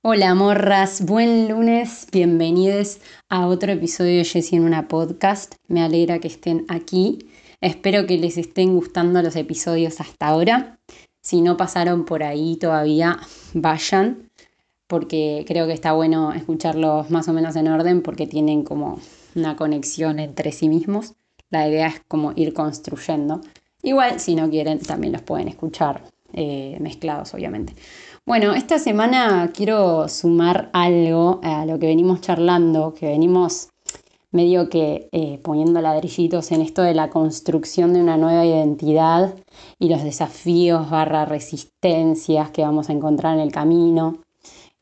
Hola morras, buen lunes, bienvenidos a otro episodio de Jessie en una podcast. Me alegra que estén aquí. Espero que les estén gustando los episodios hasta ahora. Si no pasaron por ahí todavía, vayan, porque creo que está bueno escucharlos más o menos en orden porque tienen como una conexión entre sí mismos. La idea es como ir construyendo. Igual, si no quieren, también los pueden escuchar eh, mezclados, obviamente. Bueno, esta semana quiero sumar algo a lo que venimos charlando, que venimos medio que eh, poniendo ladrillitos en esto de la construcción de una nueva identidad y los desafíos barra resistencias que vamos a encontrar en el camino.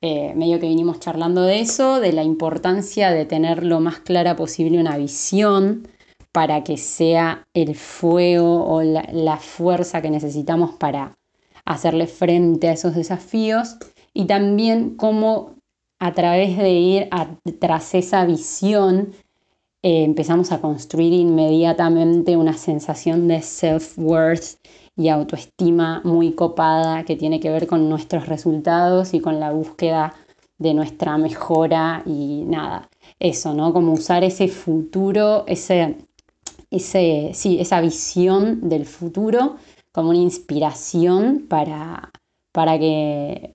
Eh, medio que vinimos charlando de eso, de la importancia de tener lo más clara posible una visión para que sea el fuego o la fuerza que necesitamos para hacerle frente a esos desafíos y también cómo a través de ir tras esa visión eh, empezamos a construir inmediatamente una sensación de self-worth y autoestima muy copada que tiene que ver con nuestros resultados y con la búsqueda de nuestra mejora y nada, eso, ¿no? Como usar ese futuro, ese, ese, sí, esa visión del futuro como una inspiración para, para que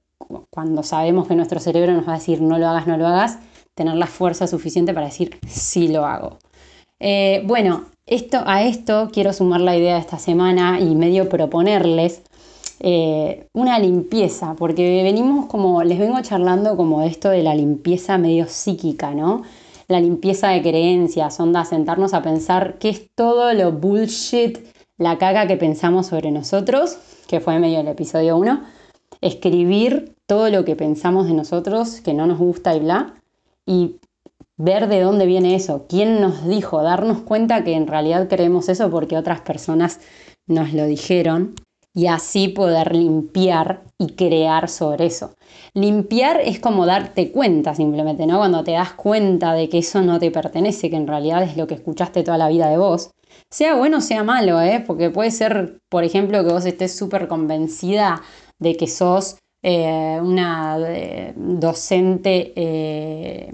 cuando sabemos que nuestro cerebro nos va a decir no lo hagas, no lo hagas, tener la fuerza suficiente para decir sí lo hago. Eh, bueno, esto, a esto quiero sumar la idea de esta semana y medio proponerles eh, una limpieza, porque venimos como, les vengo charlando como de esto de la limpieza medio psíquica, ¿no? La limpieza de creencias, onda, sentarnos a pensar qué es todo lo bullshit la caga que pensamos sobre nosotros, que fue medio del episodio 1, escribir todo lo que pensamos de nosotros, que no nos gusta y bla, y ver de dónde viene eso, quién nos dijo, darnos cuenta que en realidad creemos eso porque otras personas nos lo dijeron y así poder limpiar y crear sobre eso. Limpiar es como darte cuenta simplemente, ¿no? Cuando te das cuenta de que eso no te pertenece, que en realidad es lo que escuchaste toda la vida de vos, sea bueno o sea malo, ¿eh? porque puede ser, por ejemplo, que vos estés súper convencida de que sos eh, una eh, docente, eh,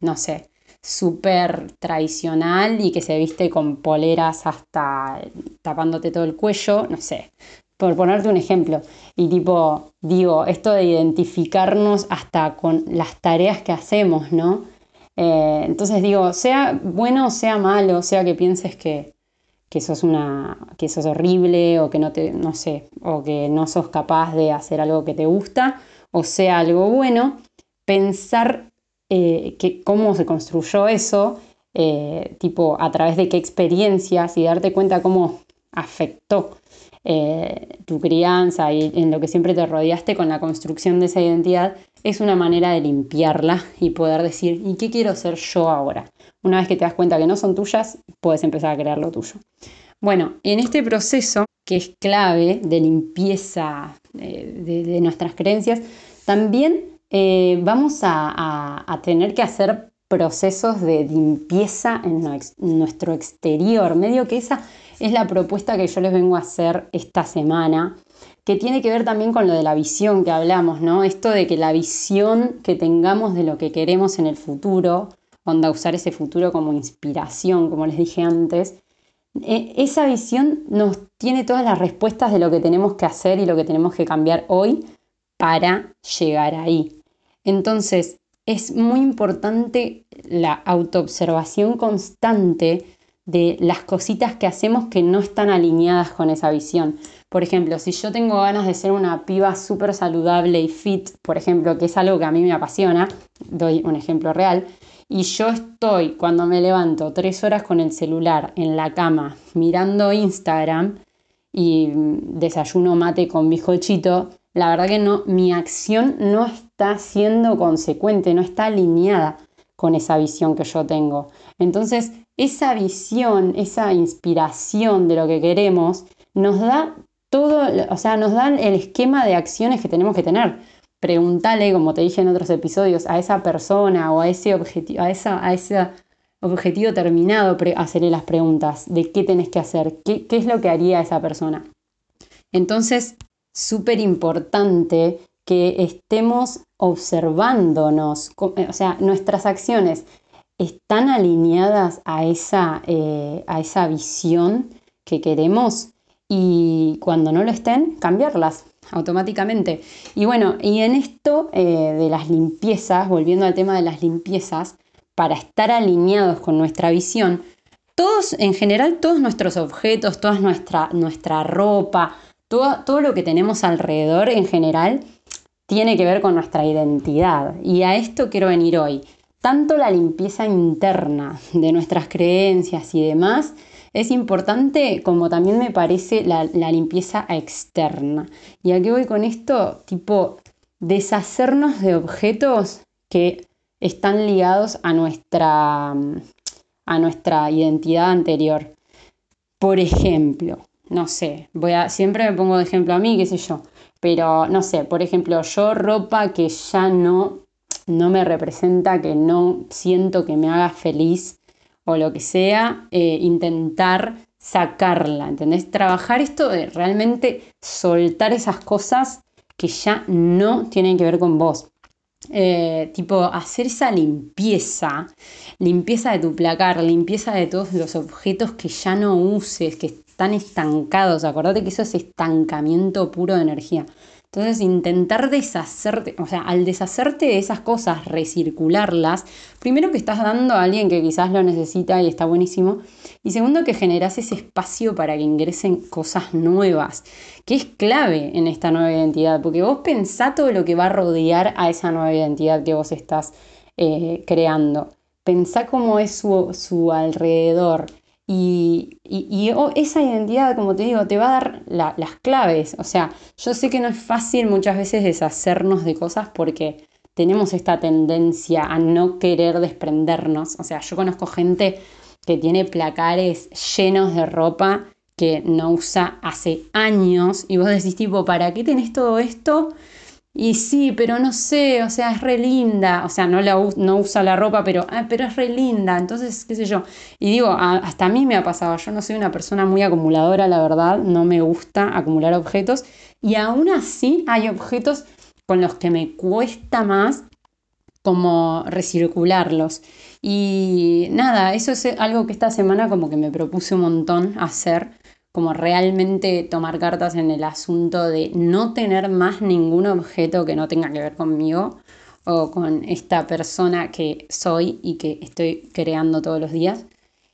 no sé, súper tradicional y que se viste con poleras hasta tapándote todo el cuello, no sé, por ponerte un ejemplo. Y tipo, digo, esto de identificarnos hasta con las tareas que hacemos, ¿no? Entonces digo, sea bueno o sea malo, sea que pienses que, que sos una que horrible o que no te no sé o que no sos capaz de hacer algo que te gusta o sea algo bueno pensar eh, que cómo se construyó eso eh, tipo a través de qué experiencias y darte cuenta cómo afectó eh, tu crianza y en lo que siempre te rodeaste con la construcción de esa identidad es una manera de limpiarla y poder decir ¿y qué quiero ser yo ahora? Una vez que te das cuenta que no son tuyas, puedes empezar a crear lo tuyo. Bueno, en este proceso, que es clave de limpieza eh, de, nuestras creencias, también eh, vamos a, tener que hacer procesos de limpieza en nuestro exterior. Medio que esa es la propuesta que yo les vengo a hacer esta semana, que tiene que ver también con lo de la visión que hablamos, ¿no? Esto de que la visión que tengamos de lo que queremos en el futuro onda usar ese futuro como inspiración, como les dije antes, e, esa visión nos tiene todas las respuestas de lo que tenemos que hacer y lo que tenemos que cambiar hoy para llegar ahí. Entonces, es muy importante la autoobservación constante de las cositas que hacemos que no están alineadas con esa visión. Por ejemplo, si yo tengo ganas de ser una piba súper saludable y fit, por ejemplo, que es algo que a mí me apasiona, doy un ejemplo real, y yo estoy cuando me levanto tres horas con el celular en la cama mirando Instagram y desayuno mate con bizcochito, la verdad que no, mi acción no está siendo consecuente, no está alineada con esa visión que yo tengo. Entonces, esa visión, esa inspiración de lo que queremos, nos da todo, o sea, nos dan el esquema de acciones que tenemos que tener pregúntale, como te dije en otros episodios, a esa persona o a ese objetivo, a, esa, a ese objetivo terminado, hacerle las preguntas de qué tenés que hacer, qué, qué es lo que haría esa persona. Entonces, súper importante que estemos observándonos, eh, o sea, nuestras acciones están alineadas a esa, eh, a esa visión que queremos y cuando no lo estén, cambiarlas automáticamente. Y bueno, y en esto eh, de las limpiezas, volviendo al tema de las limpiezas, para estar alineados con nuestra visión, todos, en general, todos nuestros objetos, toda nuestra, nuestra ropa, todo, todo lo que tenemos alrededor en general, tiene que ver con nuestra identidad. Y a esto quiero venir hoy. Tanto la limpieza interna de nuestras creencias y demás, es importante como también me parece la, limpieza externa. ¿Y a qué voy con esto? Tipo, deshacernos de objetos que están ligados a nuestra, a nuestra identidad anterior. Por ejemplo, no sé, voy a, siempre me pongo de ejemplo a mí, qué sé yo, pero no sé, por ejemplo, yo ropa que ya no, no me representa, que no siento que me haga feliz, o lo que sea, eh, intentar sacarla, ¿entendés? Trabajar esto de realmente soltar esas cosas que ya no tienen que ver con vos. Eh, tipo, hacer esa limpieza, limpieza de tu placar, limpieza de todos los objetos que ya no uses, que están estancados. Acordate que eso es estancamiento puro de energía. Entonces, intentar deshacerte, o sea, al deshacerte de esas cosas, recircularlas, primero que estás dando a alguien que quizás lo necesita y está buenísimo, y segundo que generas ese espacio para que ingresen cosas nuevas, que es clave en esta nueva identidad, porque vos pensá todo lo que va a rodear a esa nueva identidad que vos estás eh, creando. Pensá cómo es su, su alrededor, y, esa identidad, como te digo, te va a dar las claves. O sea, yo sé que no es fácil muchas veces deshacernos de cosas porque tenemos esta tendencia a no querer desprendernos. O sea, yo conozco gente que tiene placares llenos de ropa que no usa hace años y vos decís tipo, ¿para qué tenés todo esto? Y sí, pero no sé, o sea, es re linda, o sea, no, la, no usa la ropa, pero, ah, pero es re linda, entonces, qué sé yo. Y digo, hasta a mí me ha pasado, yo no soy una persona muy acumuladora, la verdad, no me gusta acumular objetos, y aún así hay objetos con los que me cuesta más como recircularlos. Y nada, eso es algo que esta semana como que me propuse un montón hacer como realmente tomar cartas en el asunto de no tener más ningún objeto que no tenga que ver conmigo o con esta persona que soy y que estoy creando todos los días.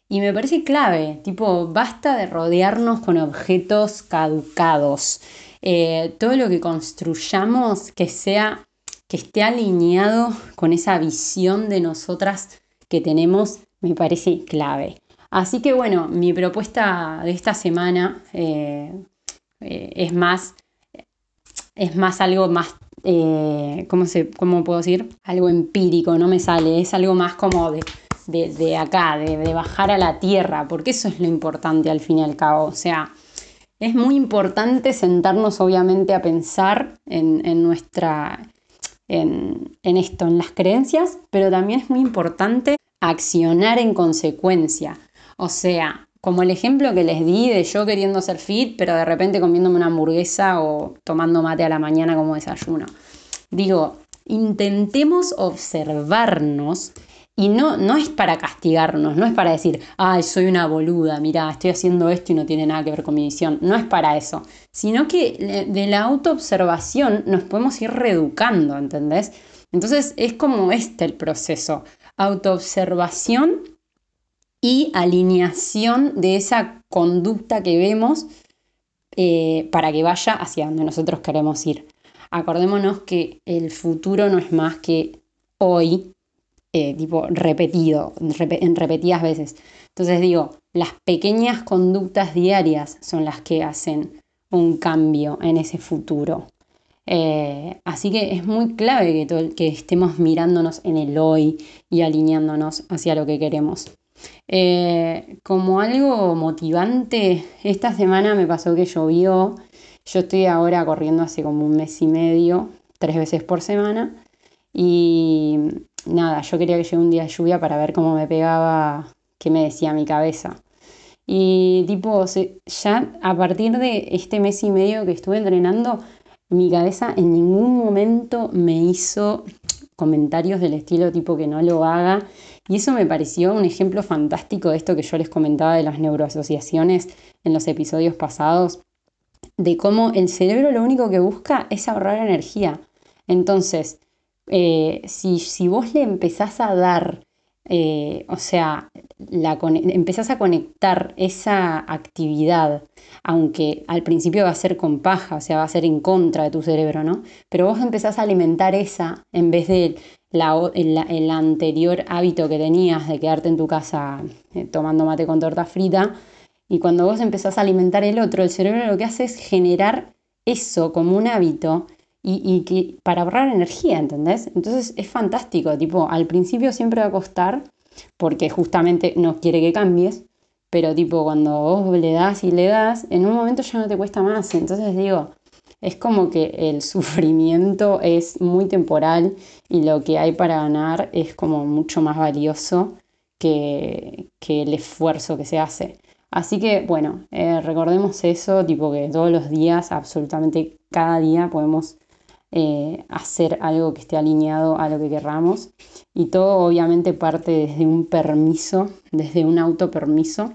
Y me parece clave, tipo, basta de rodearnos con objetos caducados. Eh, todo lo que construyamos que sea, que esté alineado con esa visión de nosotras que tenemos, me parece clave. Así que bueno, mi propuesta de esta semana eh, eh, es más, es más algo más, eh, ¿cómo, se, ¿cómo puedo decir? Algo empírico, no me sale, es algo más como de, de, acá, de, bajar a la tierra, porque eso es lo importante al fin y al cabo. O sea, es muy importante sentarnos obviamente a pensar en, en nuestra... En, en esto, en las creencias, pero también es muy importante accionar en consecuencia. O sea, como el ejemplo que les di de yo queriendo ser fit, pero de repente comiéndome una hamburguesa o tomando mate a la mañana como desayuno. Digo, intentemos observarnos y no, no es para castigarnos, no es para decir, ay, soy una boluda, mira, estoy haciendo esto y no tiene nada que ver con mi visión. No es para eso, sino que de la autoobservación nos podemos ir reeducando, ¿entendés? Entonces es como este el proceso. Autoobservación y alineación de esa conducta que vemos eh, para que vaya hacia donde nosotros queremos ir. Acordémonos que el futuro no es más que hoy, eh, tipo repetido, en repetidas veces. Entonces digo, las pequeñas conductas diarias son las que hacen un cambio en ese futuro. Eh, así que es muy clave que, que estemos mirándonos en el hoy y alineándonos hacia lo que queremos. Eh, como algo motivante, esta semana me pasó que llovió. Yo estoy ahora corriendo hace como un mes y medio, tres veces por semana. Y nada, yo quería que llegue un día de lluvia para ver cómo me pegaba, qué me decía mi cabeza. Y tipo, ya a partir de este mes y medio que estuve entrenando, mi cabeza en ningún momento me hizo comentarios del estilo tipo que no lo haga. Y eso me pareció un ejemplo fantástico de esto que yo les comentaba de las neuroasociaciones en los episodios pasados, de cómo el cerebro lo único que busca es ahorrar energía. Entonces, eh, si, si vos le empezás a dar eh, o sea, la, empezás a conectar esa actividad, aunque al principio va a ser con paja, o sea, va a ser en contra de tu cerebro, ¿no? Pero vos empezás a alimentar esa en vez de el, anterior hábito que tenías de quedarte en tu casa eh, tomando mate con torta frita. Y cuando vos empezás a alimentar el otro, el cerebro lo que hace es generar eso como un hábito y, que para ahorrar energía, ¿entendés? Entonces es fantástico, tipo, al principio siempre va a costar porque justamente no quiere que cambies, pero tipo cuando vos le das y le das, en un momento ya no te cuesta más, entonces digo, es como que el sufrimiento es muy temporal y lo que hay para ganar es como mucho más valioso que, el esfuerzo que se hace. Así que bueno, eh, recordemos eso, tipo que todos los días, absolutamente cada día podemos eh, hacer algo que esté alineado a lo que querramos. Y todo obviamente parte desde un permiso, desde un autopermiso,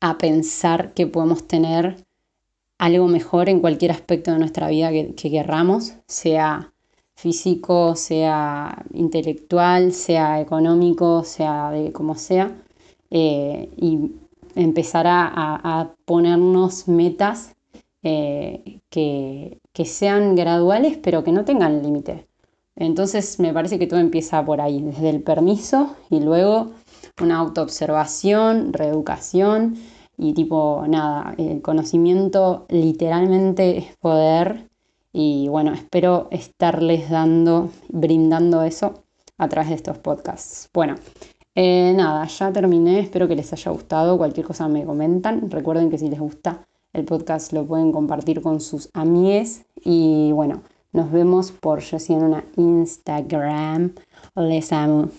a pensar que podemos tener algo mejor en cualquier aspecto de nuestra vida que, querramos, sea físico, sea intelectual, sea económico, sea de como sea, eh, y empezar a, ponernos metas eh, que, que sean graduales pero que no tengan límite. Entonces me parece que todo empieza por ahí, desde el permiso y luego una autoobservación, reeducación y tipo nada, el conocimiento literalmente es poder y bueno, espero estarles dando, brindando eso a través de estos podcasts. Bueno, eh, nada, ya terminé, espero que les haya gustado, cualquier cosa me comentan, recuerden que si les gusta el podcast lo pueden compartir con sus amigues y bueno, nos vemos por yo en una Instagram. Les amo.